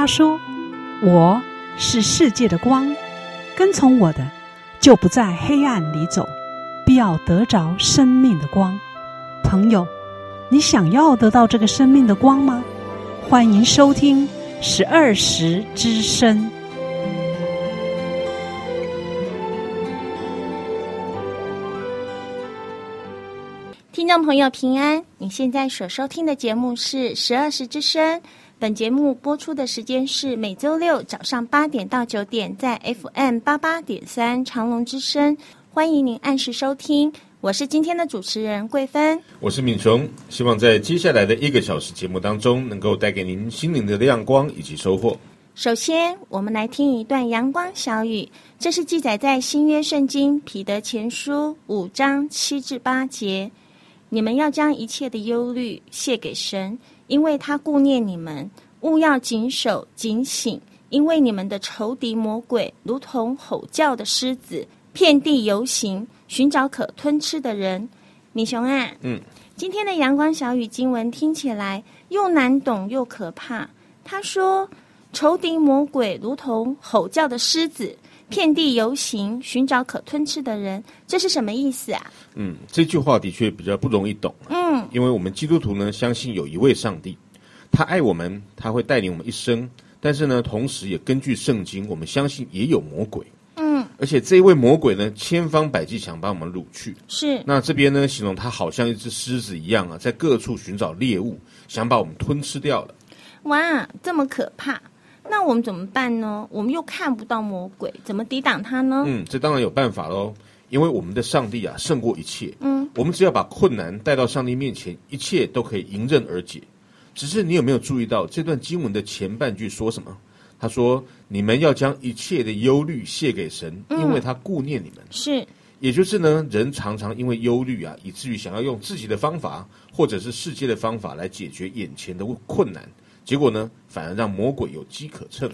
他说：“我是世界的光，跟从我的，就不在黑暗里走，必要得着生命的光。”朋友，你想要得到这个生命的光吗？欢迎收听十二时之声。听众朋友平安，你现在所收听的节目是十二时之声。本节目播出的时间是每周六早上八点到九点，在 FM 八八点三长隆之声，欢迎您按时收听。我是今天的主持人桂芬，我是敏雄，希望在接下来的一个小时节目当中，能够带给您心灵的亮光以及收获。首先，我们来听一段阳光小语，这是记载在新约圣经彼得前书五章七至八节。你们要将一切的忧虑卸给神。因为他顾念你们，务要谨守警醒，因为你们的仇敌魔鬼如同吼叫的狮子，遍地游行，寻找可吞吃的人。米熊啊，嗯，今天的阳光小语经文听起来又难懂又可怕。他说，仇敌魔鬼如同吼叫的狮子。遍地游行，寻找可吞吃的人，这是什么意思啊？嗯，这句话的确比较不容易懂。嗯，因为我们基督徒呢，相信有一位上帝，他爱我们，他会带领我们一生。但是呢，同时也根据圣经，我们相信也有魔鬼。嗯，而且这一位魔鬼呢，千方百计想把我们掳去。是。那这边呢，形容他好像一只狮子一样啊，在各处寻找猎物，想把我们吞吃掉了。哇，这么可怕！那我们怎么办呢？我们又看不到魔鬼，怎么抵挡他呢？嗯，这当然有办法喽。因为我们的上帝啊，胜过一切。嗯，我们只要把困难带到上帝面前，一切都可以迎刃而解。只是你有没有注意到这段经文的前半句说什么？他说：“你们要将一切的忧虑卸给神，因为他顾念你们。”嗯，是，也就是呢，人常常因为忧虑啊，以至于想要用自己的方法，或者是世界的方法来解决眼前的困难。结果呢，反而让魔鬼有机可乘。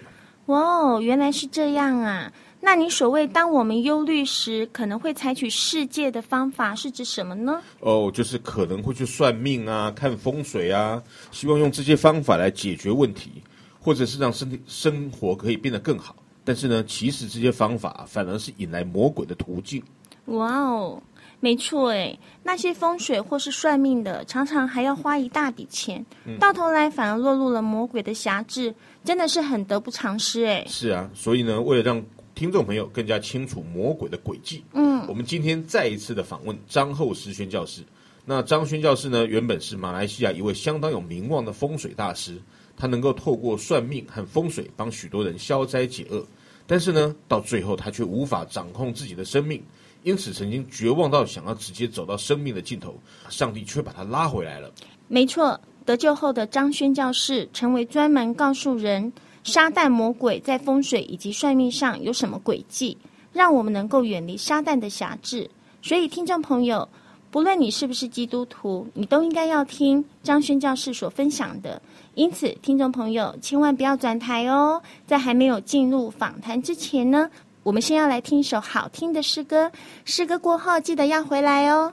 哇哦，原来是这样啊！那你所谓当我们忧虑时，可能会采取世界的方法，是指什么呢？哦，就是可能会去算命啊、看风水啊，希望用这些方法来解决问题，或者是让身体生活可以变得更好。但是呢，其实这些方法反而是引来魔鬼的途径。哇哦！没错，哎，那些风水或是算命的，常常还要花一大笔钱，嗯、到头来反而落入了魔鬼的辖制，真的是很得不偿失，哎。是啊，所以呢，为了让听众朋友更加清楚魔鬼的诡计，嗯，我们今天再一次的访问张厚实宣教师。那张宣教师呢，原本是马来西亚一位相当有名望的风水大师，他能够透过算命和风水帮许多人消灾解厄，但是呢，到最后他却无法掌控自己的生命。因此，曾经绝望到想要直接走到生命的尽头，上帝却把他拉回来了。没错，得救后的张宣教士成为专门告诉人撒旦魔鬼在风水以及算命上有什么诡计，让我们能够远离撒旦的辖制。所以，听众朋友，不论你是不是基督徒，你都应该要听张宣教士所分享的。因此，听众朋友千万不要转台哦。在还没有进入访谈之前呢，我们先要来听一首好听的诗歌，诗歌过后记得要回来哦。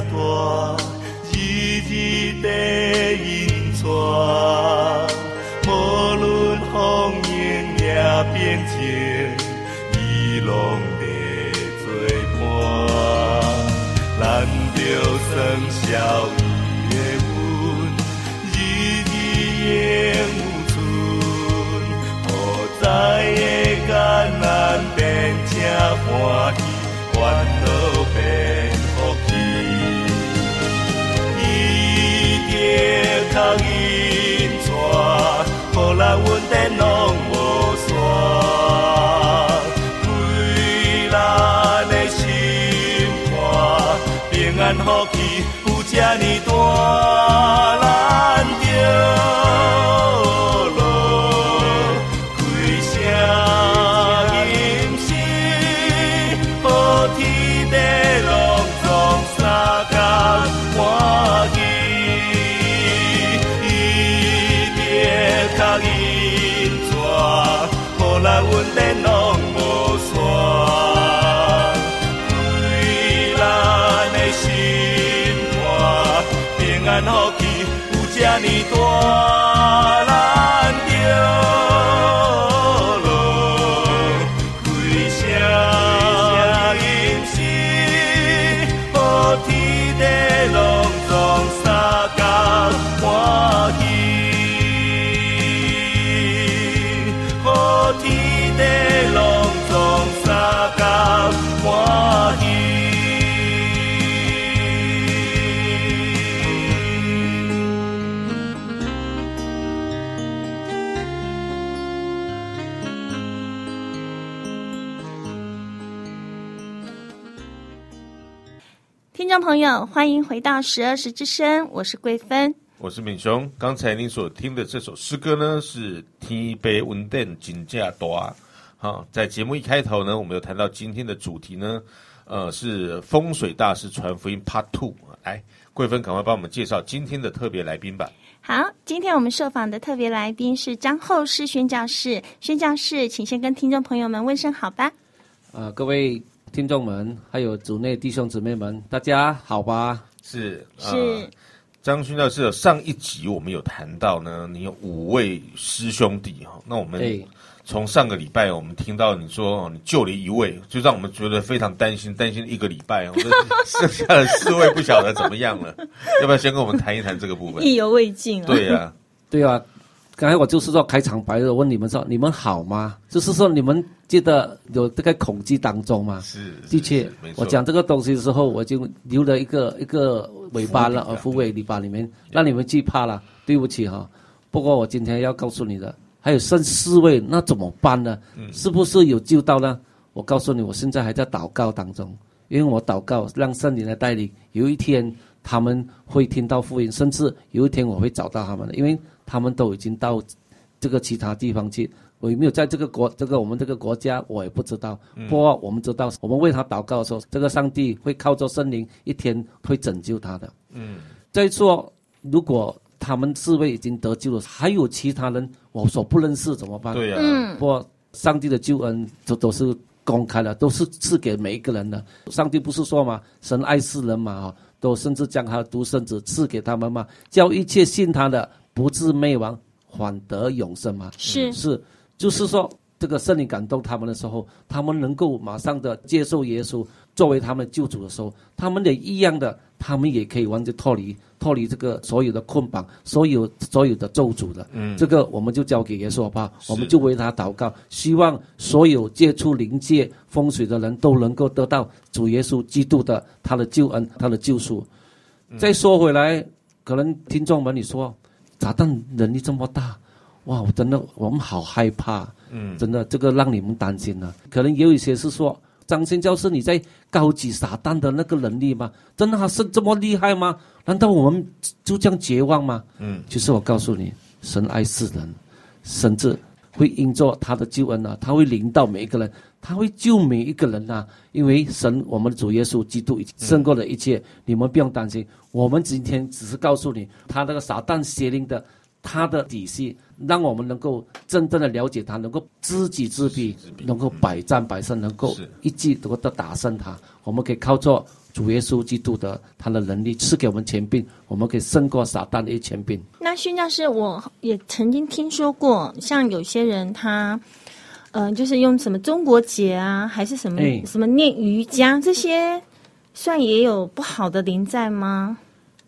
大，日迹的运转。你多。听众朋友，欢迎回到十二时之声，我是桂芬，我是敏雄。刚才您所听的这首诗歌呢，是天杯温电金架多。好，在节目一开头呢，我们有谈到今天的主题呢，呃，是风水大师传福音 Part Two。来，桂芬，赶快帮我们介绍今天的特别来宾吧。好，今天我们受访的特别来宾是张厚师宣教士，宣教士，请先跟听众朋友们问声好吧。呃，各位。听众们，还有组内弟兄姊妹们，大家好吧？是是，呃、张勋教授，上一集我们有谈到呢，你有五位师兄弟哈。那我们从上个礼拜我们听到你说你救了一位，就让我们觉得非常担心，担心一个礼拜哦，剩下的四位不晓得怎么样了。要不要先跟我们谈一谈这个部分？意犹未尽啊。对呀、啊，对啊。刚才我就是说开场白的，问你们说你们好吗？就是说你们觉得有这个恐惧当中吗？是，的确，我讲这个东西的时候，我就留了一个一个尾巴了，呃，伏尾尾巴里面让你们惧怕了。对不起哈，不过我今天要告诉你的，还有剩四位，那怎么办呢？是不是有救到呢？我告诉你，我现在还在祷告当中，因为我祷告让圣灵来带领，有一天他们会听到福音，甚至有一天我会找到他们的，因为。他们都已经到这个其他地方去，我有没有在这个国，这个我们这个国家，我也不知道。不过我们知道，我们为他祷告的时候，这个上帝会靠着圣灵，一天会拯救他的。嗯。再说，如果他们四位已经得救了，还有其他人我所不认识怎么办？对呀。嗯。不过上帝的救恩都都是公开的，都是赐给每一个人的。上帝不是说嘛，神爱世人嘛，都甚至将他的独生子赐给他们嘛，叫一切信他的。不至灭亡，反得永生吗？是是，就是说，这个圣灵感动他们的时候，他们能够马上的接受耶稣作为他们救主的时候，他们也一样的，他们也可以完全脱离脱离这个所有的捆绑，所有所有的咒诅的。嗯，这个我们就交给耶稣吧，我们就为他祷告，希望所有接触灵界风水的人都能够得到主耶稣基督的他的救恩，他的救赎。嗯、再说回来，可能听众们你说。炸弹能力这么大，哇！我真的我们好害怕，嗯，真的这个让你们担心了。可能也有一些是说，张宣教授你在高级撒旦的那个能力吗？真的他是这么厉害吗？难道我们就这样绝望吗？嗯，其实我告诉你，神爱世人，甚至会因着他的救恩啊，他会临到每一个人，他会救每一个人呐、啊。因为神，我们的主耶稣基督已经胜过了一切，嗯、你们不用担心。我们今天只是告诉你，他那个撒旦邪灵的。他的底细，让我们能够真正的了解他，能够知己知彼，能够百战百胜，能够一击能够打胜他。我们可以靠着主耶稣基督的他的能力赐给我们权柄，我们可以胜过撒旦的一权柄。那宣教师，我也曾经听说过，像有些人他，呃，就是用什么中国结啊，还是什么、哎、什么念瑜伽这些，算也有不好的灵在吗？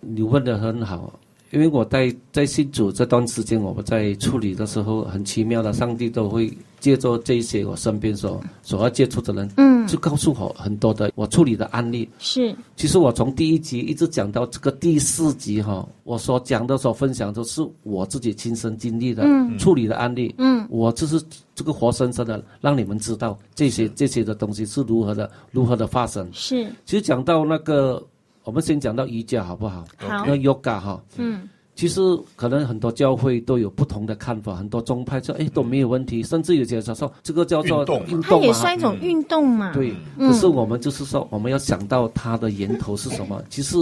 你问的很好。因为我在在信主这段时间，我们在处理的时候，很奇妙的，上帝都会借助这些我身边所所要接触的人，嗯，就告诉我很多的我处理的案例。是，其实我从第一集一直讲到这个第四集哈，我所讲的、所分享都，是我自己亲身经历的、嗯、处理的案例。嗯，我就是这个活生生的让你们知道这些这些的东西是如何的如何的发生。是，其实讲到那个。我们先讲到瑜伽好不好？好。那 yoga 哈，嗯，其实可能很多教会都有不同的看法，很多宗派说，哎，都没有问题，甚至有些人说这个叫做运动，运动它也算一种运动嘛。嗯、对，可是我们就是说，我们要想到它的源头是什么？嗯、其实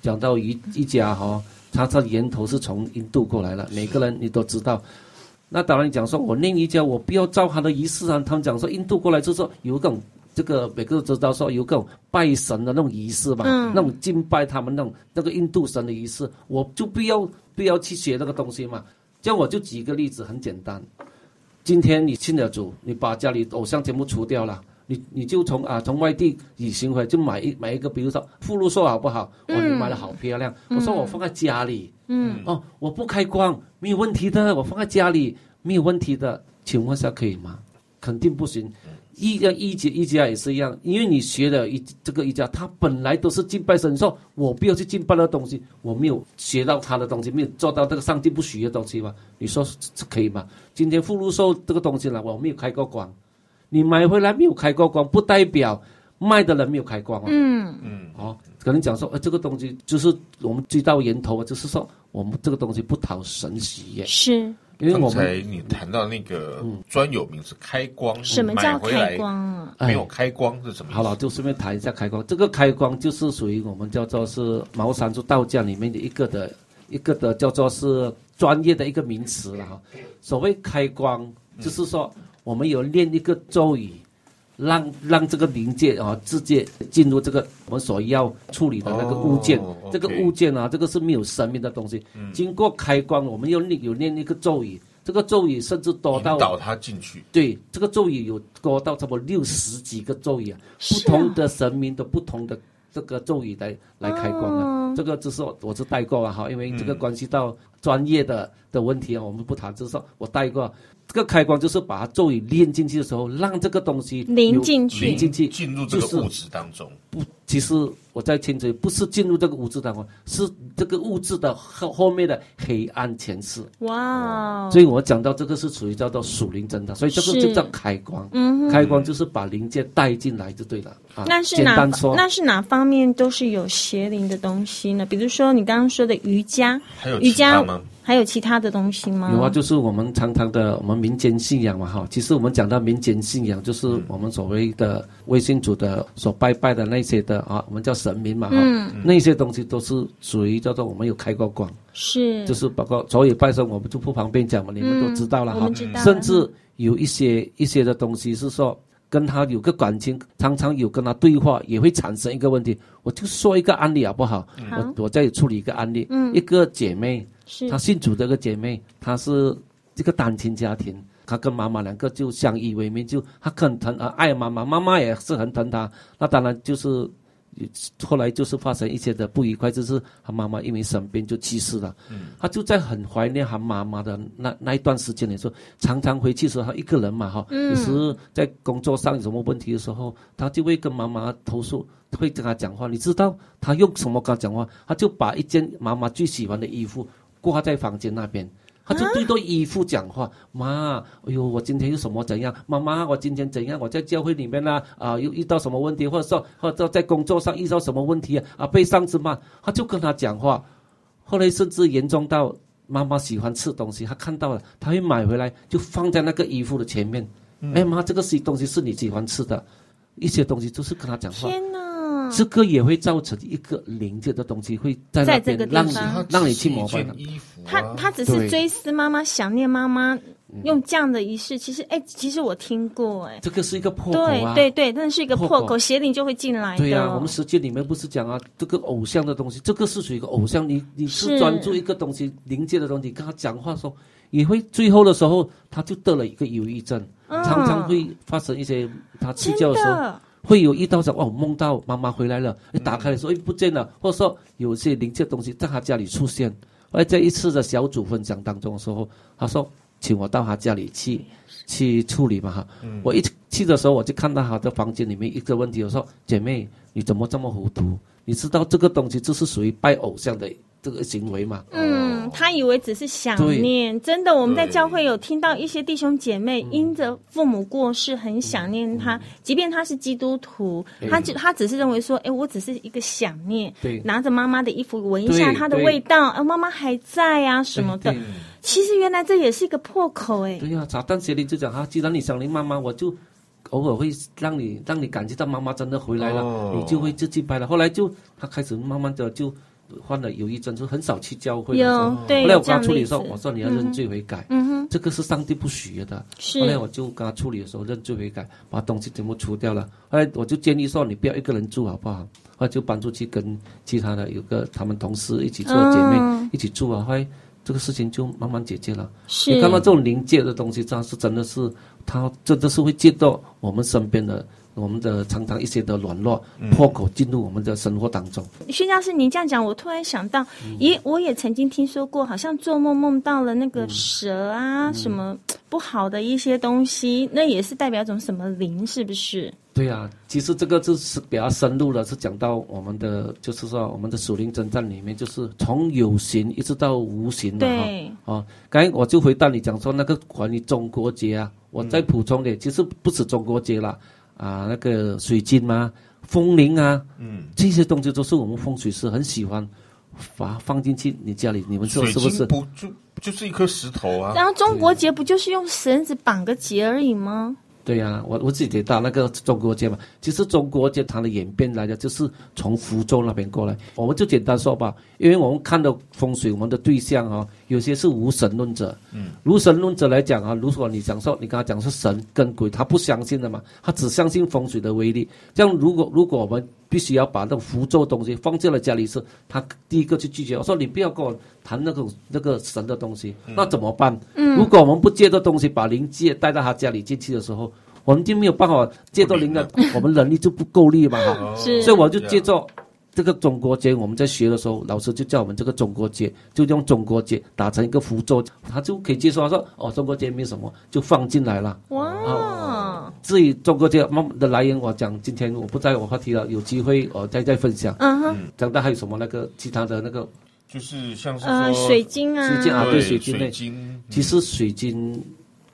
讲到瑜瑜伽哈，它的源头是从印度过来了，每个人你都知道。那当然讲说，我念瑜伽，我不要照他的仪式啊。他们讲说，印度过来就是说有一种。这个每个人都知道说有各种拜神的那种仪式嘛，嗯、那种敬拜他们那种那个印度神的仪式，我就不要不要去学那个东西嘛。这样我就举一个例子，很简单。今天你信了主，你把家里偶像全部除掉了，你你就从啊从外地旅行回来，就买一买一个，比如说福禄寿好不好？我、嗯哦、你买的好漂亮，我说我放在家里，嗯，哦，我不开光没有问题的，我放在家里没有问题的，请问下可以吗？肯定不行。一要一节一家也是一样，因为你学了一这个一家，他本来都是敬拜神，说我不要去敬拜那东西，我没有学到他的东西，没有做到这个上帝不许的东西嘛？你说这可以吗？今天福禄寿这个东西呢，我没有开过光，你买回来没有开过光，不代表卖的人没有开光啊。嗯嗯，哦，可能讲说，呃，这个东西就是我们追到源头啊，就是说我们这个东西不讨神喜悦。是。因为刚才你谈到那个专有名词“开光”，什么叫开光啊？没有开光是什么？好了，就顺便谈一下开光。这个开光就是属于我们叫做是茅山术道教里面的一个的一个的叫做是专业的一个名词了哈。所谓开光，就是说我们有念一个咒语，让让这个零件啊直接进入这个我们所要处理的那个物件。Oh. 这个物件啊，这个是没有生命的东西。嗯、经过开光，我们要念有念一个咒语，这个咒语甚至多到引导它进去。对，这个咒语有多到差不多六十几个咒语啊，不同的神明的不同的这个咒语来来开光的。这个就是我是带过啊哈，因为这个关系到专业的的问题啊，我们不谈，就是说我带过。这个开光就是把它咒语念进去的时候，让这个东西凝进去，淋进去，进入这个物质当中。不，其实我在听着，不是进入这个物质当中，是这个物质的后后面的黑暗前世。哇、哦！所以我讲到这个是属于叫做属灵真的，所以这个就叫开光。嗯，开光就是把灵界带进来就对了。啊，那是哪？那是哪方面都是有邪灵的东西呢？比如说你刚刚说的瑜伽，还有瑜伽吗？还有其他的东西吗？有啊，就是我们常常的我们民间信仰嘛，哈。其实我们讲到民间信仰，就是我们所谓的微信组的所拜拜的那些的啊，我们叫神明嘛，哈。嗯。那些东西都是属于叫做我们有开过光，是。就是包括所以拜神，我们就不方便讲嘛，你们都知道了哈。甚至有一些一些的东西是说跟他有个感情，常常有跟他对话，也会产生一个问题。我就说一个案例好不好？好。我我再处理一个案例。嗯。一个姐妹。她信主这个姐妹，她是这个单亲家庭，她跟妈妈两个就相依为命，就她很疼啊爱妈妈，妈妈也是很疼她。那当然就是后来就是发生一些的不愉快，就是她妈妈因为生病就去世了。嗯，她就在很怀念她妈妈的那那一段时间里说，常常回去时候她一个人嘛哈，有时在工作上有什么问题的时候，她就会跟妈妈投诉，会跟她讲话。你知道她用什么跟她讲话？她就把一件妈妈最喜欢的衣服。挂在房间那边，他就对着衣服讲话，妈，哎呦，我今天又什么怎样？妈妈，我今天怎样？我在教会里面呢，啊，又遇到什么问题，或者说，或者在工作上遇到什么问题啊？啊，被上司骂，他就跟他讲话。后来甚至严重到妈妈喜欢吃东西，他看到了，他会买回来就放在那个衣服的前面。嗯、哎妈，这个是东西是你喜欢吃的，一些东西就是跟他讲话。天哪！这个也会造成一个灵界的东西会在那边让你让你去膜拜衣服。他他只是追思妈妈，想念妈妈，用这样的仪式。其实哎，其实我听过哎，这个是一个破口啊，对对对，那是一个破口，邪灵就会进来。对呀，我们世界里面不是讲啊，这个偶像的东西，这个是属于一个偶像。你你是专注一个东西，灵界的东西，跟他讲话说，也会最后的时候，他就得了一个忧郁症，常常会发生一些他睡觉的时候。会有遇到说哦，梦到妈妈回来了，一打开的时候，哎，不见了，或者说有些灵界东西在他家里出现。而在一次的小组分享当中的时候，他说，请我到他家里去去处理嘛哈。我一去的时候，我就看到他的房间里面一个问题，我说姐妹，你怎么这么糊涂？你知道这个东西就是属于拜偶像的。这个行为嘛，嗯，他以为只是想念，真的，我们在教会有听到一些弟兄姐妹因着父母过世很想念他，即便他是基督徒，他就他只是认为说，哎，我只是一个想念，拿着妈妈的衣服闻一下她的味道，啊，妈妈还在啊什么的，其实原来这也是一个破口，哎，对呀，撒旦邪灵就讲，哈，既然你想念妈妈，我就偶尔会让你让你感觉到妈妈真的回来了，你就会自己拜了。后来就他开始慢慢的就。患了忧郁症，就很少去教会。有对，后来我跟他处理的时候，我说你要认罪悔改。嗯哼，这个是上帝不许的。是。后来我就跟他处理的时候，认罪悔改，把东西全部除掉了。后来我就建议说，你不要一个人住，好不好？后来就搬出去跟其他的有个他们同事一起做姐妹、嗯、一起住啊。后来这个事情就慢慢解决了。是。你看到这种灵界的东西，这样是真的是，它真的是会借到我们身边的。我们的常常一些的软弱破口进入我们的生活当中。薛教授，您这样讲，我突然想到，咦、嗯，我也曾经听说过，好像做梦梦到了那个蛇啊，嗯、什么不好的一些东西，嗯、那也是代表一种什么灵，是不是？对呀、啊，其实这个就是比较深入的，是讲到我们的，就是说我们的属灵征战里面，就是从有形一直到无形的哈。对。哦，刚才我就回答你讲说那个关于中国节啊，我再补充点，嗯、其实不止中国节了。啊，那个水晶吗，风铃啊，嗯，这些东西都是我们风水师很喜欢，把放进去你家里，你们说是不是？不就就是一颗石头啊？然后中国结不就是用绳子绑个结而已吗？对呀、啊，我我自己提到那个中国结嘛，其实中国结它的演变来的就是从福州那边过来。我们就简单说吧，因为我们看到风水，我们的对象啊，有些是无神论者。嗯，无神论者来讲啊，如果你讲说，你跟他讲是神跟鬼，他不相信的嘛，他只相信风水的威力。这样如果如果我们必须要把那个符咒东西放在了家里是，他第一个去拒绝。我说你不要跟我谈那个那个神的东西，那怎么办？嗯，如果我们不借这东西，把灵界带到他家里进去的时候，我们就没有办法借到灵的，我们能力就不够力嘛哈。是，所以我就借着这个中国结，我们在学的时候，老师就叫我们这个中国结，就用中国结打成一个符咒，他就可以接受。他说哦，中国结没什么，就放进来了。哇。至于中国结的来源，我讲今天我不在我话题了，有机会我再再分享。嗯哼，讲到还有什么那个其他的那个，就是像是呃水晶啊，水晶啊，对水晶类。晶其实水晶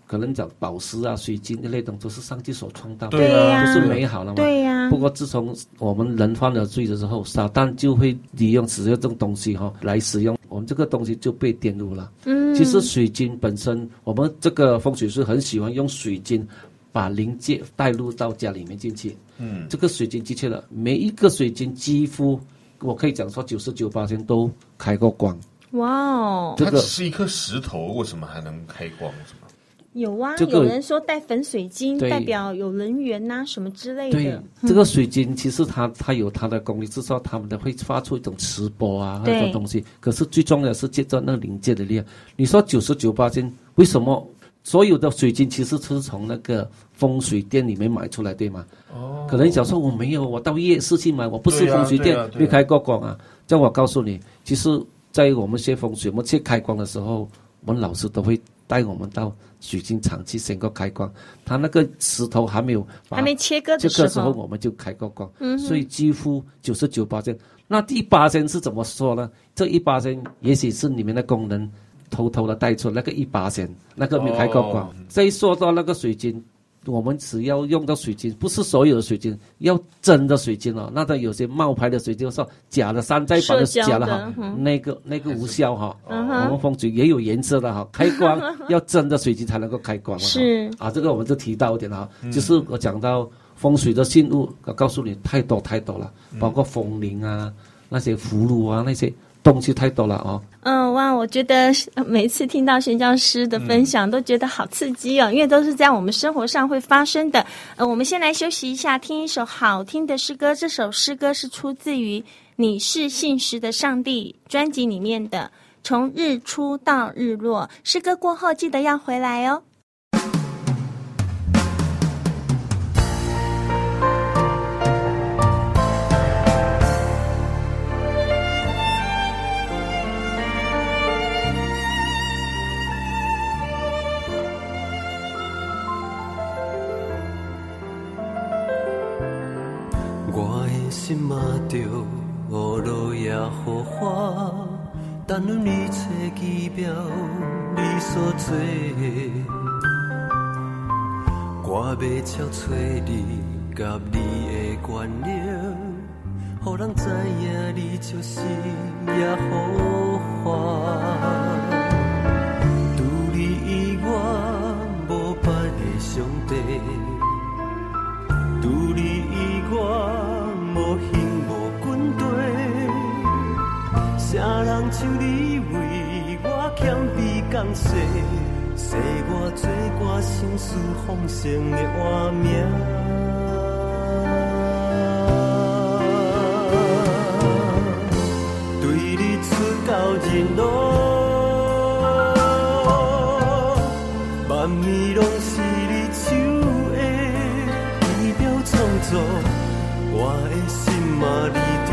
可能讲宝石啊，水晶的那种都是上帝所创造的，对啊，都是美好的嘛。对呀。不过自从我们人犯了罪的时候，撒旦就会利用使用这种东西哈来使用，我们这个东西就被玷污了。嗯。其实水晶本身，我们这个风水师很喜欢用水晶。把灵界带入到家里面进去，嗯，这个水晶的确了，每一个水晶几乎我可以讲说九十九八千都开过光。哇哦，这个只是一颗石头，为什么还能开光？有啊，这个、有人说带粉水晶代表有人缘呐、啊，什么之类的。对，嗯、这个水晶其实它它有它的功力，至少它们的会发出一种磁波啊，那种东西。可是最重要的是借着那个灵界的力量。你说九十九八千，为什么？所有的水晶其实是从那个风水店里面买出来，对吗？哦。可能想说我没有，我到夜市去买，我不是风水店没开过光啊。这样我告诉你，其实，在我们学风水，我们去开光的时候，我们老师都会带我们到水晶厂去先个开光。他那个石头还没有还没切割的时候，这个时候我们就开过光。嗯。所以几乎九十九八千，那第八千是怎么说呢？这一八千也许是里面的工人。偷偷的带出那个一八千，那个没有开过光。哦、再说到那个水晶，我们只要用到水晶，不是所有的水晶，要真的水晶哦。那它有些冒牌的水晶，说假的山寨版的假的哈，嗯、那个那个无效哈。我们风水也有颜色的哈，开光要真的水晶才能够开光。是啊，这个我们就提到一点哈，就是我讲到风水的信物，我告诉你太多太多了，包括风铃啊，那些葫芦啊那些。东西太多了哦。嗯，哇，我觉得每次听到宣教师的分享，都觉得好刺激哦，因为都是在我们生活上会发生的。呃，我们先来休息一下，听一首好听的诗歌。这首诗歌是出自于《你是信实的上帝》专辑里面的《从日出到日落》。诗歌过后，记得要回来哦。但愿你找奇妙你所做。我要超找你甲你的关联，予人知影你就是耶和华。除你以外无别的上帝，除你以外。像你为我谦卑降世，使我做我心事奉献的画面。对你出到日落，万物拢是你手的奇妙创作。我的心嘛，离着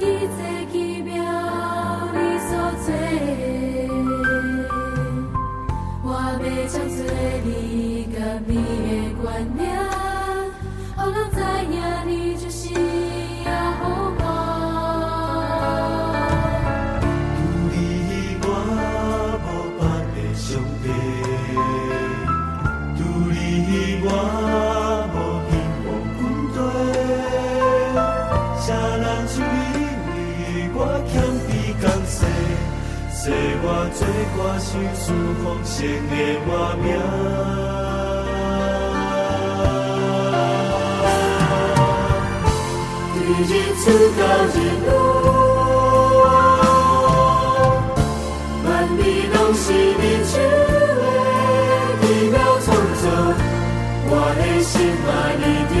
widzę 我做我心事丰盛的画面，从日出到日落，万物拢是你手的奇妙创作，我的心嘛，你着。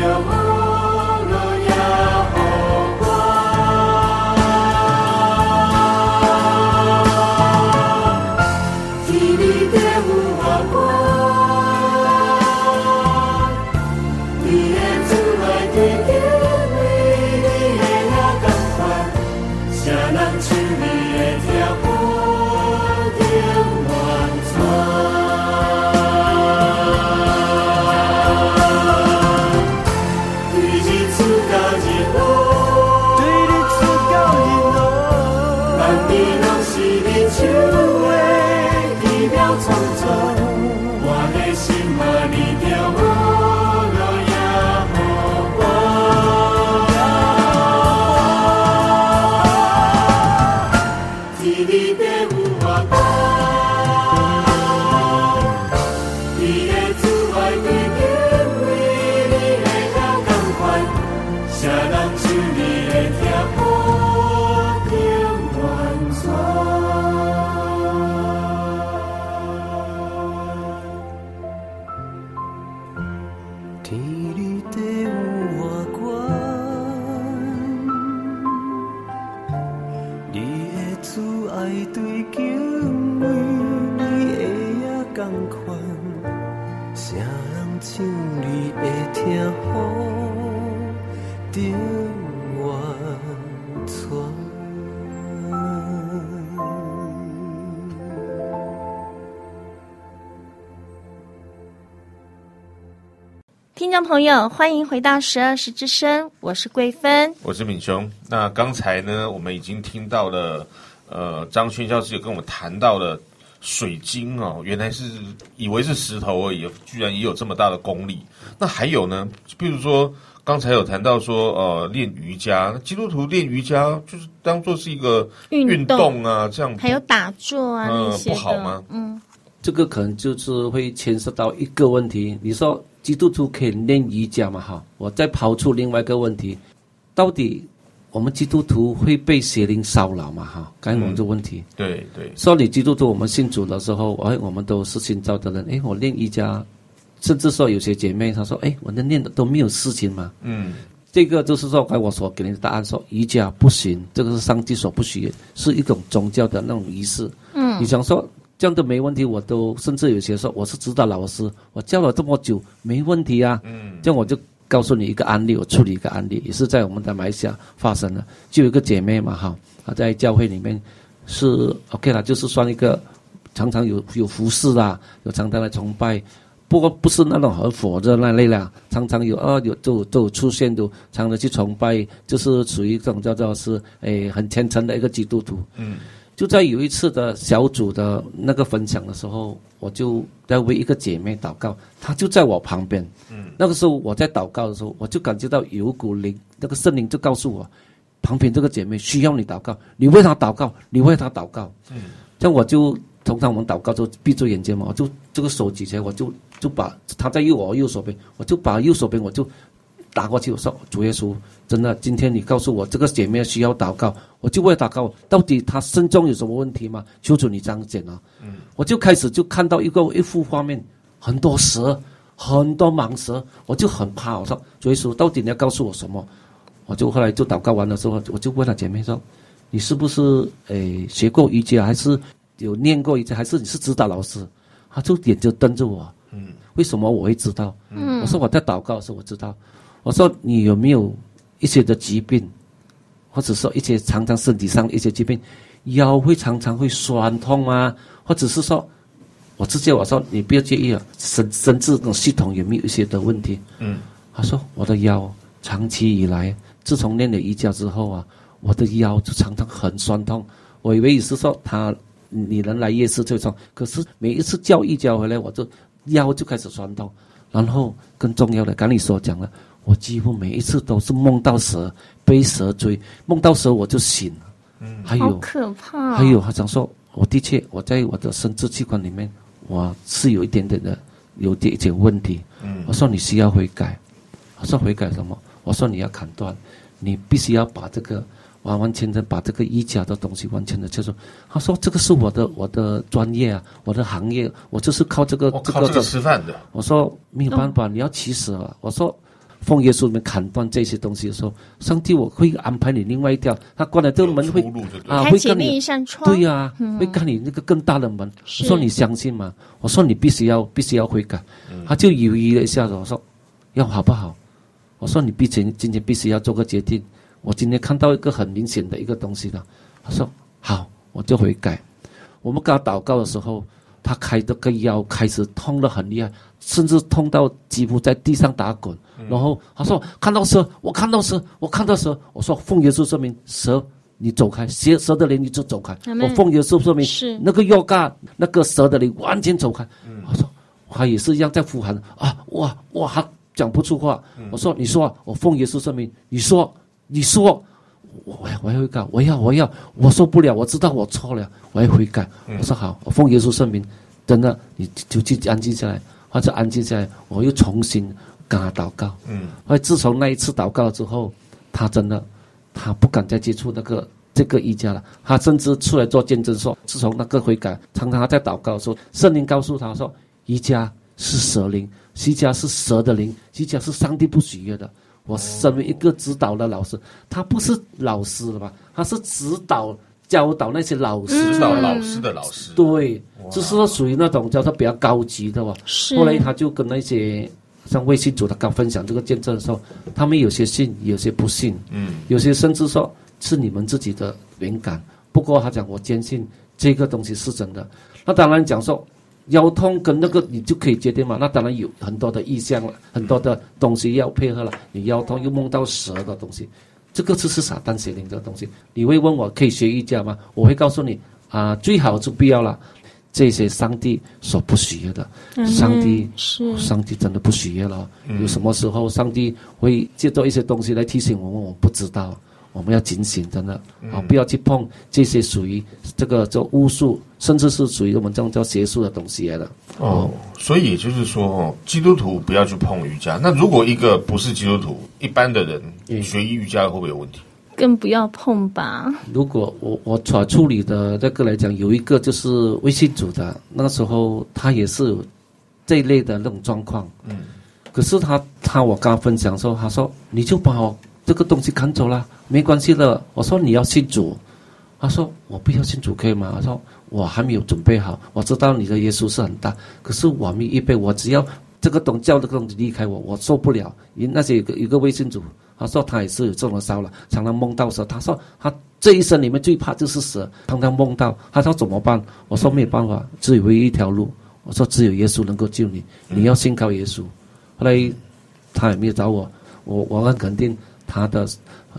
朋友，欢迎回到十二时之声，我是桂芬，我是敏雄。那刚才呢，我们已经听到了，呃，张勋教授有跟我们谈到了水晶哦，原来是以为是石头而已，居然也有这么大的功力。那还有呢，比如说刚才有谈到说，呃，练瑜伽，基督徒练瑜伽就是当做是一个运动啊，这样还有打坐啊呃那些的不好吗？嗯，这个可能就是会牵涉到一个问题，你说。基督徒可以练瑜伽嘛？哈，我再抛出另外一个问题：到底我们基督徒会被邪灵骚扰吗？哈，刚才我们这问题。嗯、对对。说你基督徒，我们信主的时候，哎，我们都是信教的人。哎，我练瑜伽，甚至说有些姐妹她说，哎，我那练的都没有事情嘛。嗯。这个就是说，刚才我所给你的答案说，瑜伽不行，这个是上帝所不许，是一种宗教的那种仪式。嗯。你想说？这样都没问题，我都甚至有些说我是指导老师，我教了这么久没问题啊。嗯，这样我就告诉你一个案例，我处理一个案例，也是在我们的马来西亚发生的，就有一个姐妹嘛，哈，她在教会里面是 OK 了，就是算一个常常有有服侍啊，有常常来崇拜，不过不是那种很火热那类啦，常常有啊有都都有出现，都常常去崇拜，就是属于这种叫做是诶很虔诚的一个基督徒。嗯。就在有一次的小组的那个分享的时候，我就在为一个姐妹祷告，她就在我旁边。嗯，那个时候我在祷告的时候，我就感觉到有股灵，那个圣灵就告诉我，旁边这个姐妹需要你祷告，你为她祷告，你为她祷告。嗯，这样我就通常我们祷告就闭着眼睛嘛，我就这个手举起来，我就就把她在右我右手边，我就把右手边我就。打过去，我说主耶稣，真的，今天你告诉我这个姐妹需要祷告，我就为祷告。到底她身中有什么问题吗？求主你彰显啊！嗯，我就开始就看到一个一幅画面，很多蛇，很多蟒蛇，我就很怕。我说主耶稣，到底你要告诉我什么？我就后来就祷告完了之后，我就问她姐妹说，你是不是诶学过瑜伽，还是有念过瑜伽，还是你是指导老师？她就眼就瞪着我。嗯，为什么我会知道？嗯，我说我在祷告的时候我知道。我说你有没有一些的疾病，或者说一些常常身体上的一些疾病，腰会常常会酸痛啊，或者是说，我直接我说你不要介意啊，神神志这种系统有没有一些的问题？嗯，他说我的腰长期以来，自从练了瑜伽之后啊，我的腰就常常很酸痛。我以为你是说他你能来夜市就痛，可是每一次教瑜伽回来，我就腰就开始酸痛，然后更重要的，刚你所讲了。我几乎每一次都是梦到蛇，被蛇追，梦到蛇我就醒了。嗯，还有可怕。还有，他想说，我的确我在我的生殖器官里面，我是有一点点的，有点一点问题。嗯，我说你需要悔改。我说悔改什么？我说你要砍断，你必须要把这个完完全全把这个瑜伽的东西完全的接受。他说这个是我的我的专业啊，我的行业，我就是靠这个靠这个吃饭的。我说没有办法，你要起死了。我说。奉耶稣里面砍断这些东西的时候，上帝我会安排你另外一条，他关了这个门会啊，会跟你对呀、啊，嗯、会跟你那个更大的门。我说你相信吗？我说你必须要必须要悔改。嗯、他就犹豫了一下子，我说要好不好？我说你必须今天必须要做个决定。我今天看到一个很明显的一个东西了。他说好，我就悔改。我们跟他祷告的时候，他开这个腰开始痛得很厉害，甚至痛到几乎在地上打滚。然后他说看到蛇，我看到蛇，我看到蛇。我说奉耶稣圣名，蛇你走开，蛇蛇的灵你就走开。我奉耶稣圣名，是那个药干，那个蛇的灵完全走开。我说他也是一样在呼喊啊，哇哇，他讲不出话。我说你说，我奉耶稣圣名，你说你说，我我要悔改，我要我要，我受不了，我知道我错了，我要悔改。我说好，我奉耶稣圣名，真的你就去安静下来，或者安静下来，我又重新。跟他祷告，嗯，而自从那一次祷告之后，他真的，他不敢再接触那个这个瑜伽了。他甚至出来做见证说，自从那个悔改，常常他在祷告的时候，圣灵告诉他说，瑜伽是蛇灵，瑜伽是蛇的灵，瑜伽是上帝不喜悦的。我身为一个指导的老师，他不是老师了吧？他是指导教导那些老师，指导老师的老师，对，就是说属于那种叫做比较高级的吧。是。后来他就跟那些像微信组他刚分享这个见证的时候，他们有些信，有些不信，嗯，有些甚至说是你们自己的灵感。不过他讲，我坚信这个东西是真的。那当然讲说。腰痛跟那个你就可以决定嘛？那当然有很多的意向了，很多的东西要配合了。你腰痛又梦到蛇的东西，这个就是撒旦邪灵的东西。你会问我可以学瑜伽吗？我会告诉你啊，最好就不要了。这些上帝所不喜悦的，嗯、上帝是上帝真的不喜悦了。有什么时候上帝会借助一些东西来提醒我们？我不知道。我们要警醒，真的啊，不要去碰这些属于这个叫巫术，甚至是属于我们这种叫邪术的东西来的。哦，所以也就是说，哦，基督徒不要去碰瑜伽。那如果一个不是基督徒，一般的人学瑜伽会不会有问题？更不要碰吧。如果我我所处理的这个来讲，有一个就是微信组的，那个时候他也是有这一类的那种状况。嗯，可是他他我刚分享说，他说你就把我。这个东西看走了，没关系的。我说你要信主，他说我不要信主可以吗？他说我还没有准备好。我知道你的耶稣是很大，可是我没预备。我只要这个东叫这个东西离开我，我受不了。因那些有个有个微信主，他说他也是有中了招了，常常梦到蛇。他说他这一生里面最怕就是蛇，常常梦到。他说怎么办？我说没有办法，只有唯一一条路。我说只有耶稣能够救你，你要信靠耶稣。后来他也没有找我，我我很肯定。他的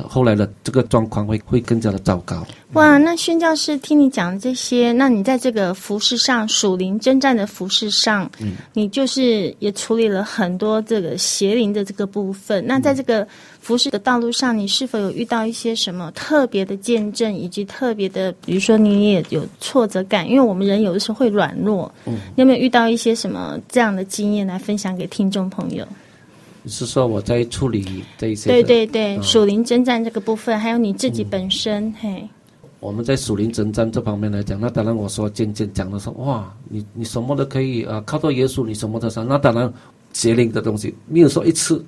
后来的这个状况会会更加的糟糕。哇，那宣教师听你讲这些，那你在这个服饰上属灵征战的服饰上，嗯，你就是也处理了很多这个邪灵的这个部分。那在这个服饰的道路上，你是否有遇到一些什么特别的见证，以及特别的，比如说你也有挫折感？因为我们人有的时候会软弱，嗯，你有没有遇到一些什么这样的经验来分享给听众朋友？你是说我在处理这一些？对对对，嗯、属灵征战这个部分，还有你自己本身，嗯、嘿。我们在属灵征战这方面来讲，那当然我说渐渐讲的说，哇，你你什么都可以啊，靠到耶稣，你什么都上。那当然邪灵的东西没有说一次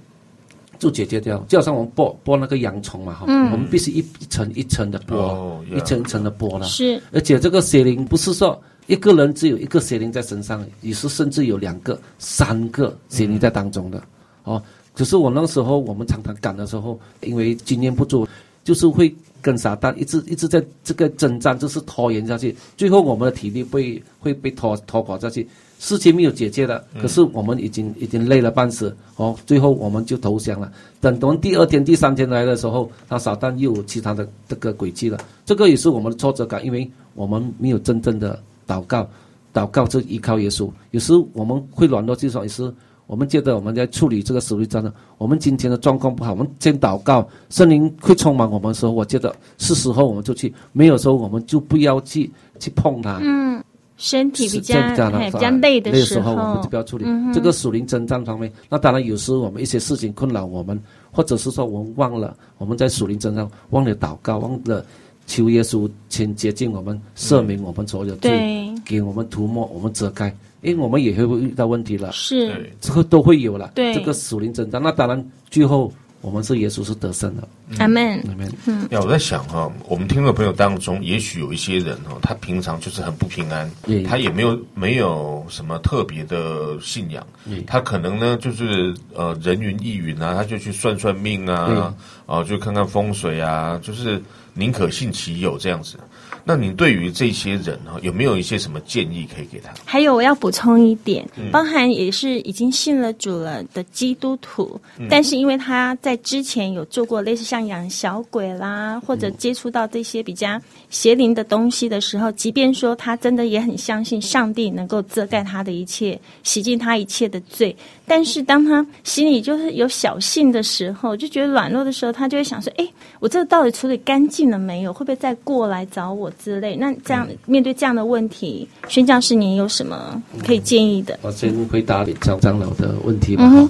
就解决掉，就好像我们剥剥那个洋葱嘛，哈、嗯，我们必须一一层一层的剥，哦、一层一层的剥了。是，而且这个邪灵不是说一个人只有一个邪灵在身上，也是甚至有两个、三个邪灵在当中的。嗯哦，可是我那时候，我们常常赶的时候，因为经验不足，就是会跟撒旦一直一直在这个征战，就是拖延下去，最后我们的体力被会被拖拖垮下去，事情没有解决的，可是我们已经已经累了半死，哦，最后我们就投降了。等等第二天、第三天来的时候，他撒旦又有其他的这个诡计了，这个也是我们的挫折感，因为我们没有真正的祷告，祷告是依靠耶稣，有时我们会软弱，就说也是。我们觉得我们在处理这个属灵战争，我们今天的状况不好，我们先祷告，圣灵会充满我们的时候，我觉得是时候我们就去，没有时候我们就不要去去碰它。嗯，身体比较比较累的时候，我们就不要处理、嗯、这个属灵征战方面。那当然，有时我们一些事情困扰我们，或者是说我们忘了我们在属灵征战忘了祷告，忘了求耶稣请接近我们，赦免我们所有罪，嗯、给我们涂抹，我们遮盖。因为我们也会遇到问题了，是，这个都会有了。对，这个属灵征战，那当然最后我们是耶稣是得胜的。阿门，阿门。嗯，呀，我在想哈，我们听众朋友当中，也许有一些人哈，他平常就是很不平安，他也没有没有什么特别的信仰，他可能呢就是呃人云亦云啊，他就去算算命啊，啊就看看风水啊，就是宁可信其有这样子。那你对于这些人哈，有没有一些什么建议可以给他？还有我要补充一点，包含也是已经信了主了的基督徒，嗯、但是因为他在之前有做过类似像养小鬼啦，或者接触到这些比较邪灵的东西的时候，即便说他真的也很相信上帝能够遮盖他的一切，洗净他一切的罪，但是当他心里就是有小性的时候，就觉得软弱的时候，他就会想说：哎，我这个到底处理干净了没有？会不会再过来找我？之类，那这样面对这样的问题，宣教士你有什么？可以建议的？我先回答你张长老的问题吧。嗯、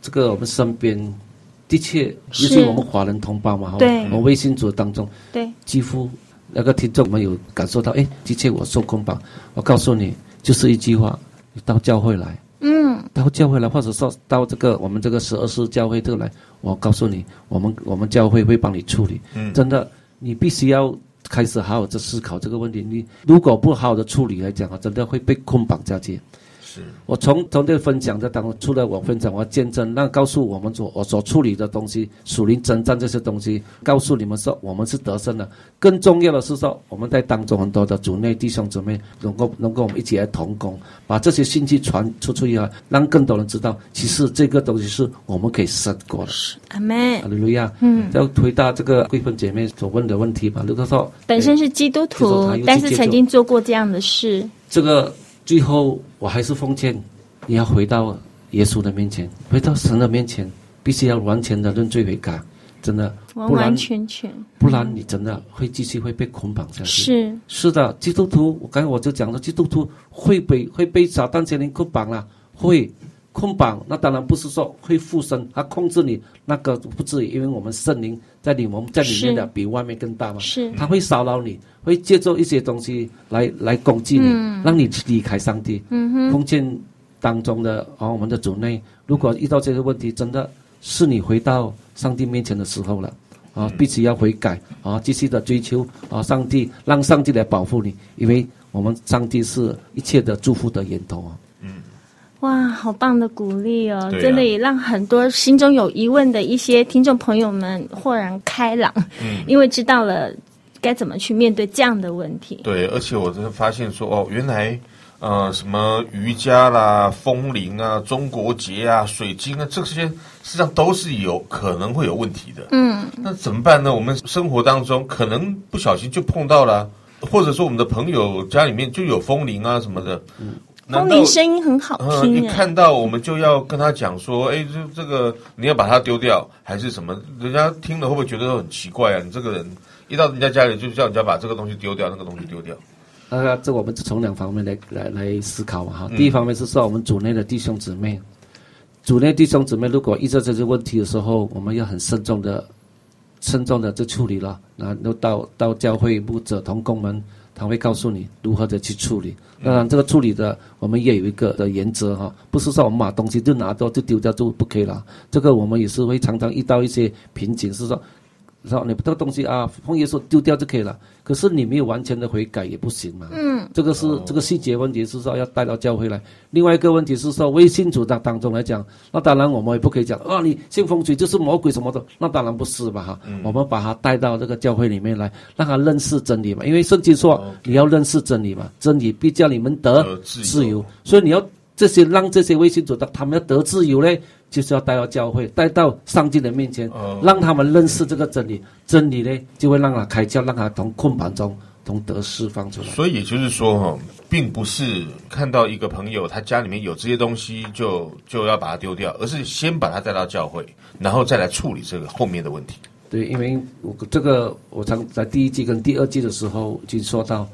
这个我们身边的确，尤其我们华人同胞嘛，对，我们微信组当中，对，几乎那个听众们有感受到，哎，的确我受捆绑。我告诉你，就是一句话，你到教会来，嗯，到教会来，或者说到这个我们这个十二世教会这来，我告诉你，我们我们教会会帮你处理。嗯，真的，你必须要。开始好好的思考这个问题。你如果不好好的处理来讲啊，真的会被捆绑下去。我从从这个分享的当中，除了我分享，我见证，那告诉我们所我所处理的东西，属灵征战这些东西，告诉你们说，我们是得胜的。更重要的是说，我们在当中很多的主内弟兄姊妹，能够能够我们一起来同工，把这些信息传出去啊，让更多人知道，其实这个东西是我们可以胜过的。阿门。哈利路亚。嗯。要回答这个贵芬姐妹所问的问题吧。如果说本身是基督徒，但是曾经做过这样的事，这个。最后，我还是奉劝你要回到耶稣的面前，回到神的面前，必须要完全的认罪悔改，真的，完完全全，不然你真的会继续会被捆绑下去。是是的，基督徒，我刚才我就讲了，基督徒会被会被撒旦邪灵捆绑了，会。捆绑，那当然不是说会附身，他控制你，那个不至于，因为我们圣灵在里，我们在里面的比外面更大嘛。是，他会骚扰你，会借助一些东西来来攻击你，嗯、让你离开上帝。嗯哼。奉劝当中的啊、哦，我们的主内，如果遇到这些问题，真的是你回到上帝面前的时候了啊，必须要悔改啊，继续的追求啊，上帝让上帝来保护你，因为我们上帝是一切的祝福的源头啊。哇，好棒的鼓励哦！啊、真的也让很多心中有疑问的一些听众朋友们豁然开朗，嗯，因为知道了该怎么去面对这样的问题。对，而且我真的发现说，哦，原来呃，什么瑜伽啦、风铃啊、中国结啊、水晶啊，这些实际上都是有可能会有问题的。嗯，那怎么办呢？我们生活当中可能不小心就碰到了，或者说我们的朋友家里面就有风铃啊什么的。嗯。风铃声音很好听，一看到我们就要跟他讲说，哎，这这个你要把它丢掉，还是什么？人家听了会不会觉得很奇怪啊？你这个人一到人家家里就叫人家把这个东西丢掉，那个东西丢掉。呃，这我们从两方面来来来思考嘛哈。第一方面是说我们组内的弟兄姊妹，组内弟兄姊妹如果遇到这些问题的时候，我们要很慎重的、慎重的去处理了。然后到到教会牧者同工们。他会告诉你如何的去处理。当然，这个处理的我们也有一个的原则哈，不是说我们把东西就拿到就丢掉就不可以了。这个我们也是会常常遇到一些瓶颈，是说。说你这个东西啊，奉耶稣丢掉就可以了。可是你没有完全的悔改也不行嘛。嗯，这个是这个细节问题，是说要带到教会来。另外一个问题是说，微信主的当中来讲，那当然我们也不可以讲啊，你信风水就是魔鬼什么的，那当然不是吧哈。嗯、我们把他带到这个教会里面来，让他认识真理嘛。因为圣经说你要认识真理嘛，真理必叫你们得自由。所以你要这些让这些为信主的他们要得自由嘞。就是要带到教会，带到上帝的面前，呃、让他们认识这个真理。真理呢，就会让他开窍，让他从困盘中从得释放出来。所以也就是说，哈，并不是看到一个朋友他家里面有这些东西就就要把它丢掉，而是先把他带到教会，然后再来处理这个后面的问题。对，因为我这个我常在第一季跟第二季的时候就说到。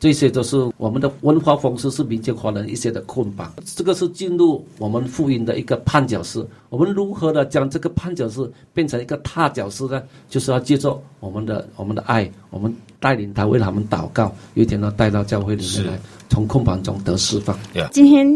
这些都是我们的文化风俗，是民间华人一些的捆绑。这个是进入我们福音的一个绊脚石。我们如何的将这个绊脚石变成一个踏脚石呢？就是要借助我们的我们的爱，我们带领他为他们祷告，有一天呢带到教会里面来，从捆绑中得释放。今天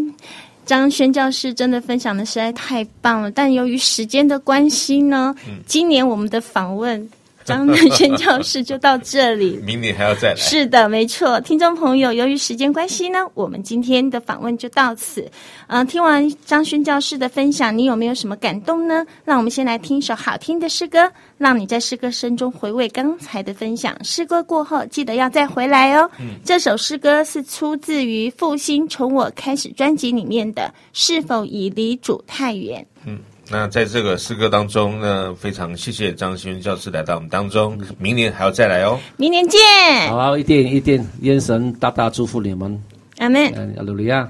张宣教师真的分享的实在太棒了，但由于时间的关系呢，今年我们的访问。张宣教室就到这里，明年还要再来。是的，没错。听众朋友，由于时间关系呢，我们今天的访问就到此。嗯、呃，听完张轩教师的分享，你有没有什么感动呢？让我们先来听一首好听的诗歌，让你在诗歌声中回味刚才的分享。诗歌过后，记得要再回来哦。嗯，这首诗歌是出自于复兴从我开始专辑里面的《是否已离主太远》。嗯。那在这个诗歌当中呢，非常谢谢张新教师来到我们当中，明年还要再来哦。明年见。好，一定一定，愿神大大祝福你们。阿门。阿努利亚。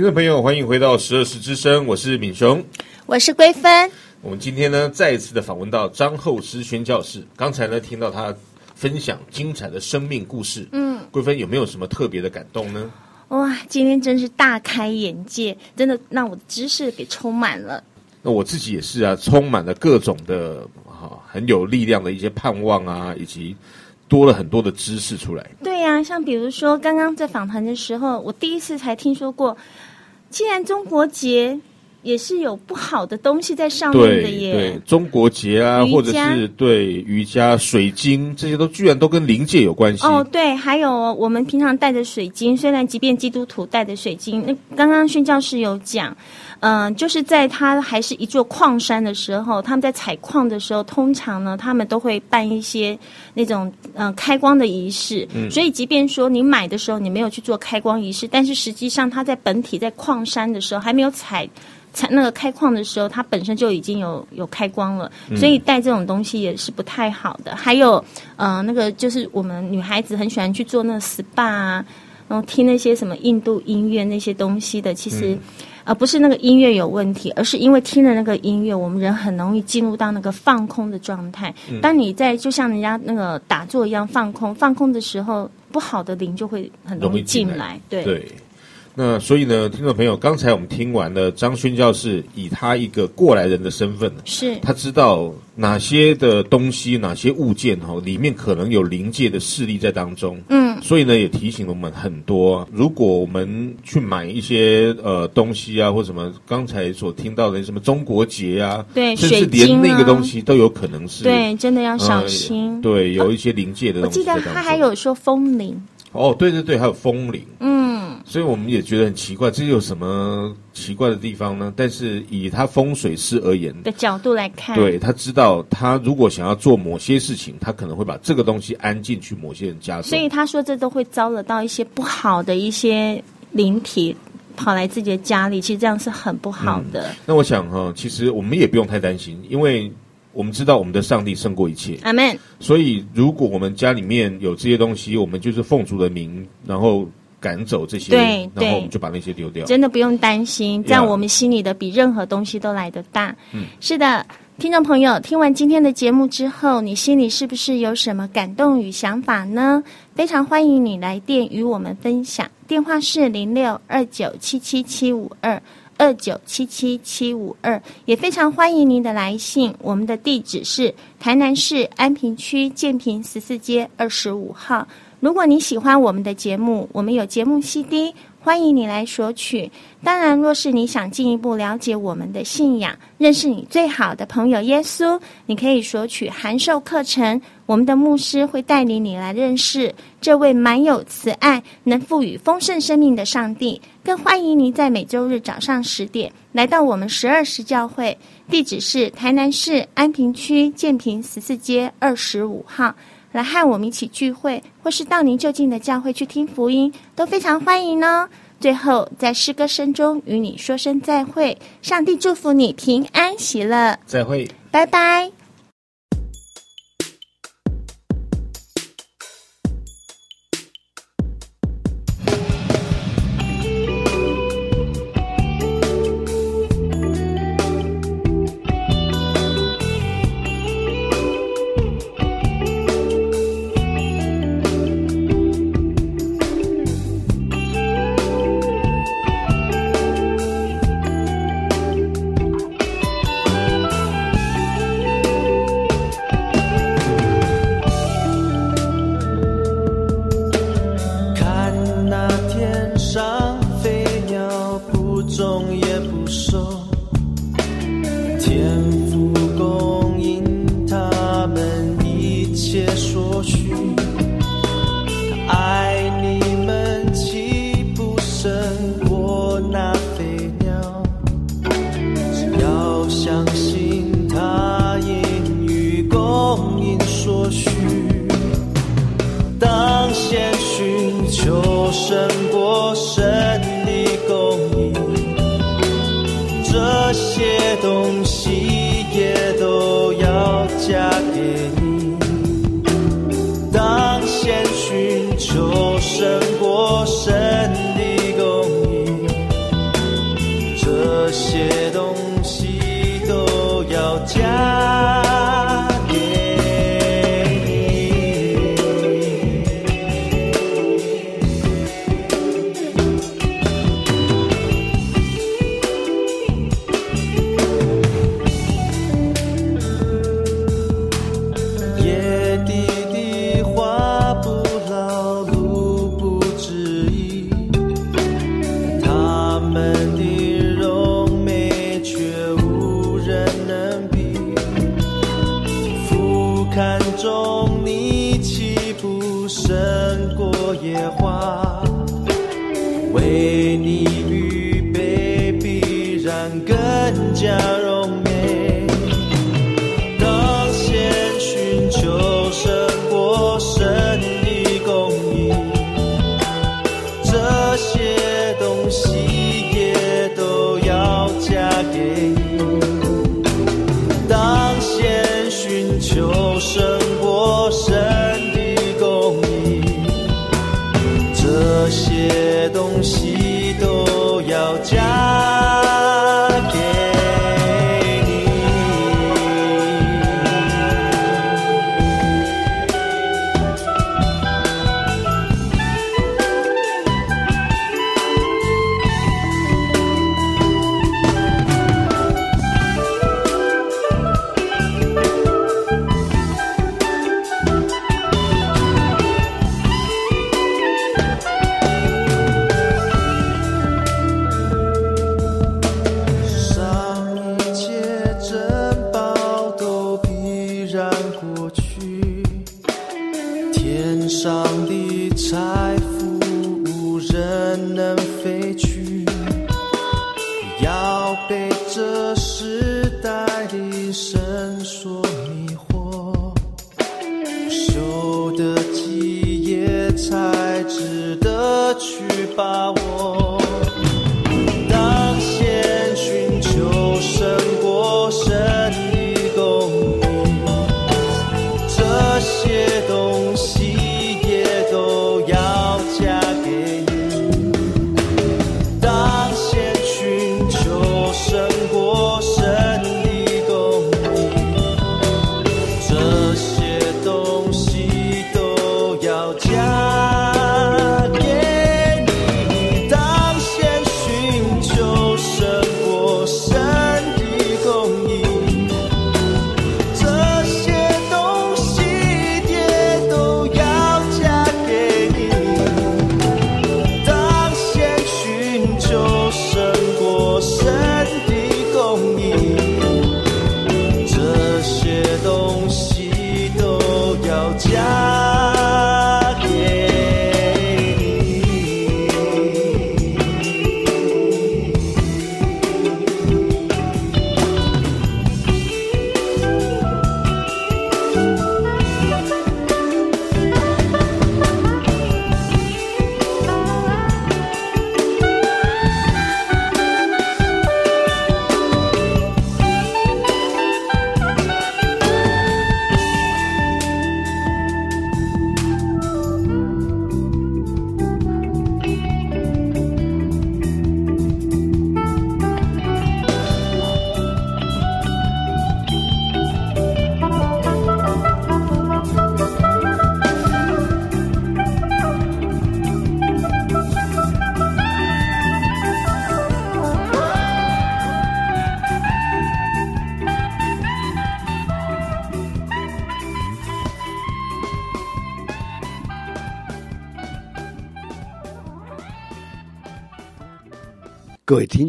听众朋友，欢迎回到十二时之声，我是敏雄，我是桂芬。我们今天呢，再一次的访问到张厚诗宣教士。刚才呢，听到他分享精彩的生命故事。嗯，桂芬有没有什么特别的感动呢？哇，今天真是大开眼界，真的让我的知识给充满了。那我自己也是啊，充满了各种的哈很有力量的一些盼望啊，以及多了很多的知识出来。对呀、啊，像比如说刚刚在访谈的时候，我第一次才听说过。既然中国结也是有不好的东西在上面的耶，对，对中国结啊，或者是对瑜伽、水晶这些都居然都跟灵界有关系哦。对，还有我们平常戴的水晶，虽然即便基督徒戴的水晶，那刚刚宣教师有讲。嗯、呃，就是在它还是一座矿山的时候，他们在采矿的时候，通常呢，他们都会办一些那种嗯、呃、开光的仪式。嗯，所以即便说你买的时候你没有去做开光仪式，但是实际上它在本体在矿山的时候还没有采采那个开矿的时候，它本身就已经有有开光了。所以带这种东西也是不太好的。还有呃，那个就是我们女孩子很喜欢去做那个 SPA 啊，然后听那些什么印度音乐那些东西的，其实。嗯而不是那个音乐有问题，而是因为听了那个音乐，我们人很容易进入到那个放空的状态。嗯、当你在就像人家那个打坐一样放空，放空的时候，不好的灵就会很容易进来。对。那所以呢，听众朋友，刚才我们听完了张勋教授以他一个过来人的身份，是他知道哪些的东西、哪些物件哈，里面可能有灵界的势力在当中。嗯，所以呢，也提醒了我们很多，如果我们去买一些呃东西啊，或什么刚才所听到的什么中国结啊，对，甚至连那个东西都有可能是，对，真的要小心。呃、对，有一些灵界的东西。我记得他还有说风铃。哦，对对对，还有风铃。嗯，所以我们也觉得很奇怪，这有什么奇怪的地方呢？但是以他风水师而言的角度来看，对，他知道，他如果想要做某些事情，他可能会把这个东西安进去某些人家中。所以他说，这都会招惹到一些不好的一些灵体跑来自己的家里，其实这样是很不好的。嗯，那我想哈，其实我们也不用太担心，因为。我们知道我们的上帝胜过一切，阿门。所以，如果我们家里面有这些东西，我们就是奉主的名，然后赶走这些，对，然后我们就把那些丢掉。真的不用担心，在我们心里的比任何东西都来得大。嗯，是的，听众朋友，听完今天的节目之后，你心里是不是有什么感动与想法呢？非常欢迎你来电与我们分享，电话是零六二九七七七五二。二九七七七五二，也非常欢迎您的来信。我们的地址是台南市安平区建平十四街二十五号。如果你喜欢我们的节目，我们有节目 CD。欢迎你来索取。当然，若是你想进一步了解我们的信仰，认识你最好的朋友耶稣，你可以索取函授课程。我们的牧师会带领你来认识这位满有慈爱、能赋予丰盛生命的上帝。更欢迎您在每周日早上十点来到我们十二时教会，地址是台南市安平区建平十四街二十五号。来和我们一起聚会，或是到您就近的教会去听福音，都非常欢迎哦。最后，在诗歌声中与你说声再会，上帝祝福你平安喜乐。再会，拜拜。为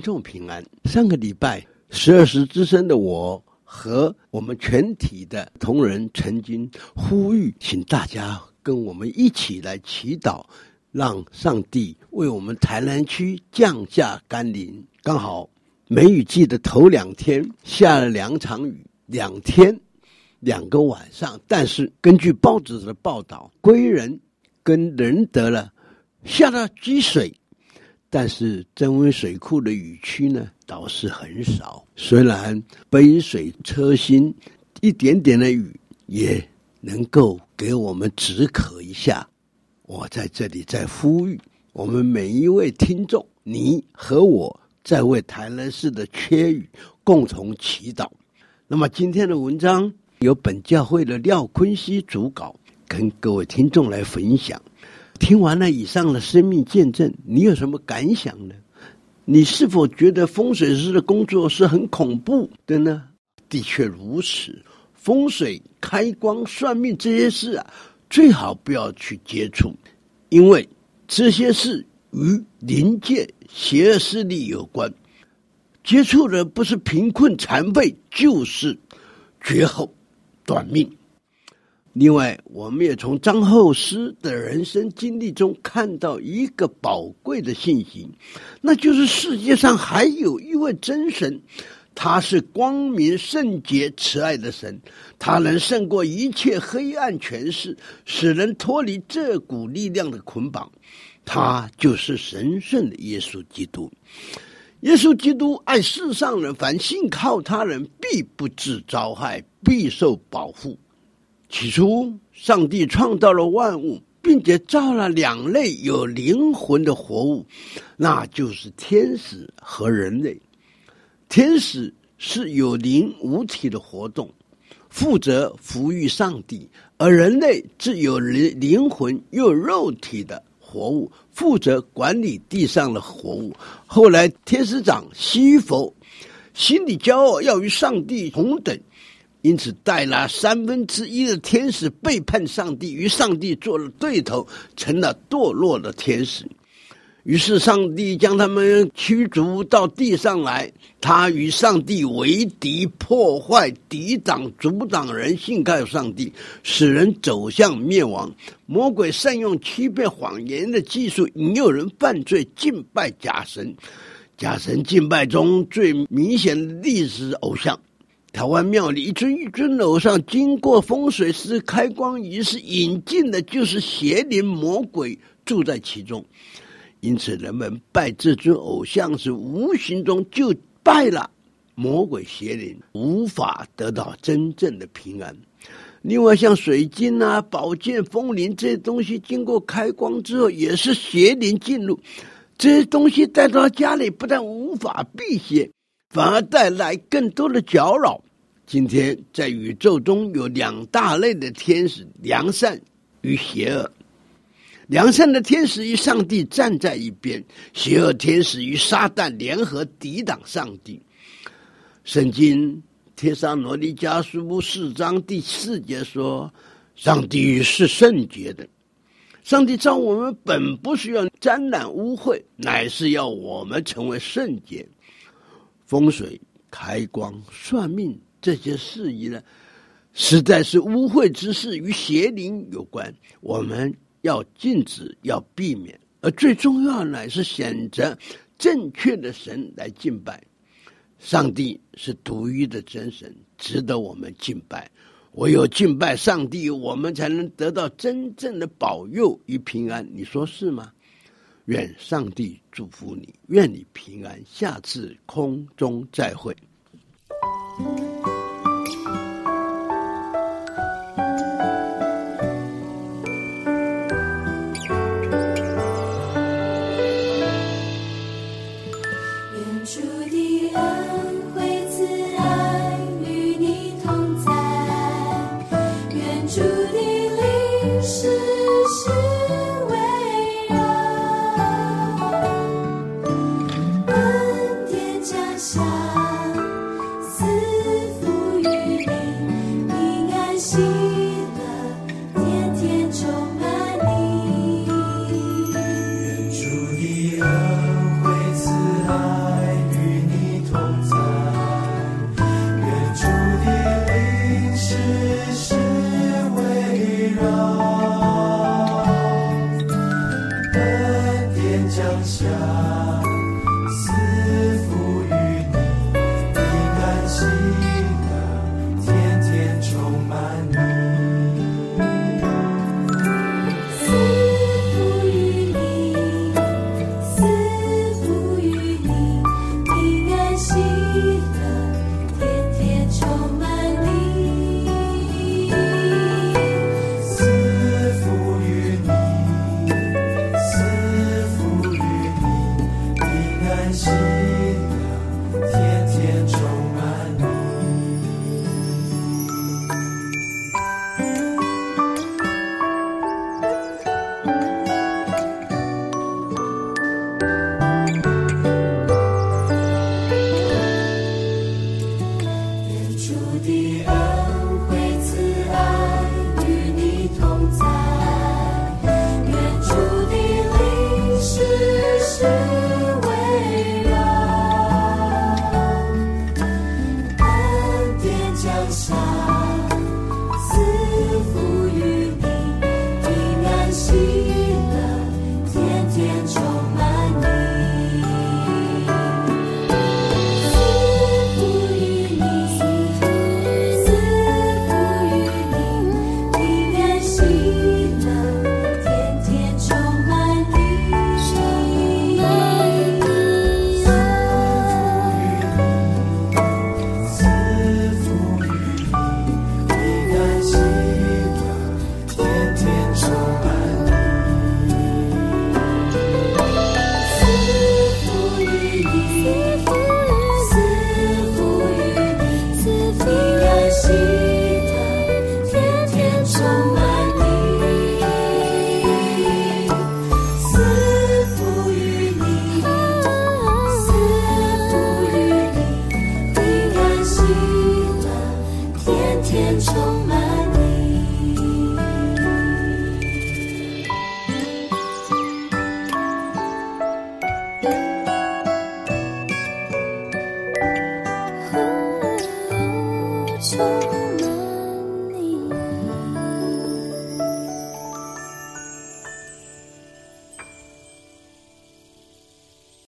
众平安。上个礼拜，十二时之声的我和我们全体的同仁曾经呼吁，请大家跟我们一起来祈祷，让上帝为我们台南区降下甘霖。刚好梅雨季的头两天下了两场雨，两天两个晚上。但是根据报纸的报道，归仁跟仁德了下了积水。但是真温水库的雨区呢，倒是很少。虽然杯水车薪，一点点的雨也能够给我们止渴一下。我在这里再呼吁我们每一位听众，你和我在为台南市的缺雨共同祈祷。那么今天的文章由本教会的廖坤熙主稿，跟各位听众来分享。听完了以上的生命见证，你有什么感想呢？你是否觉得风水师的工作是很恐怖的呢？的确如此，风水、开光、算命这些事啊，最好不要去接触，因为这些事与灵界邪恶势力有关。接触的不是贫困残废，就是绝后短命。另外，我们也从张后师的人生经历中看到一个宝贵的信息，那就是世界上还有一位真神，他是光明、圣洁、慈爱的神，他能胜过一切黑暗权势，使人脱离这股力量的捆绑。他就是神圣的耶稣基督。耶稣基督爱世上人，凡信靠他人，必不致遭害，必受保护。起初，上帝创造了万物，并且造了两类有灵魂的活物，那就是天使和人类。天使是有灵无体的活动，负责服务上帝；而人类是有灵灵魂又有肉体的活物，负责管理地上的活物。后来，天使长西弗心里骄傲，要与上帝同等。因此，带了三分之一的天使背叛上帝，与上帝做了对头，成了堕落的天使。于是，上帝将他们驱逐到地上来。他与上帝为敌，破坏、抵挡、阻挡人信靠上帝，使人走向灭亡。魔鬼善用欺骗、谎言的技术，引诱人犯罪、敬拜假神。假神敬拜中最明显的历史偶像。台湾庙里一尊一尊楼上，经过风水师开光仪式引进的，就是邪灵魔鬼住在其中。因此，人们拜这尊偶像时，无形中就拜了魔鬼邪灵，无法得到真正的平安。另外，像水晶啊、宝剑、风铃这些东西，经过开光之后，也是邪灵进入。这些东西带到家里，不但无法辟邪。反而带来更多的搅扰。今天在宇宙中有两大类的天使：良善与邪恶。良善的天使与上帝站在一边，邪恶天使与撒旦联合抵挡上帝。圣经《天上罗尼迦书》四章第四节说：“上帝是圣洁的，上帝造我们本不是要沾染污秽，乃是要我们成为圣洁。”风水、开光、算命这些事宜呢，实在是污秽之事，与邪灵有关，我们要禁止，要避免。而最重要的是选择正确的神来敬拜。上帝是独一的真神，值得我们敬拜。唯有敬拜上帝，我们才能得到真正的保佑与平安。你说是吗？愿上帝祝福你，愿你平安。下次空中再会。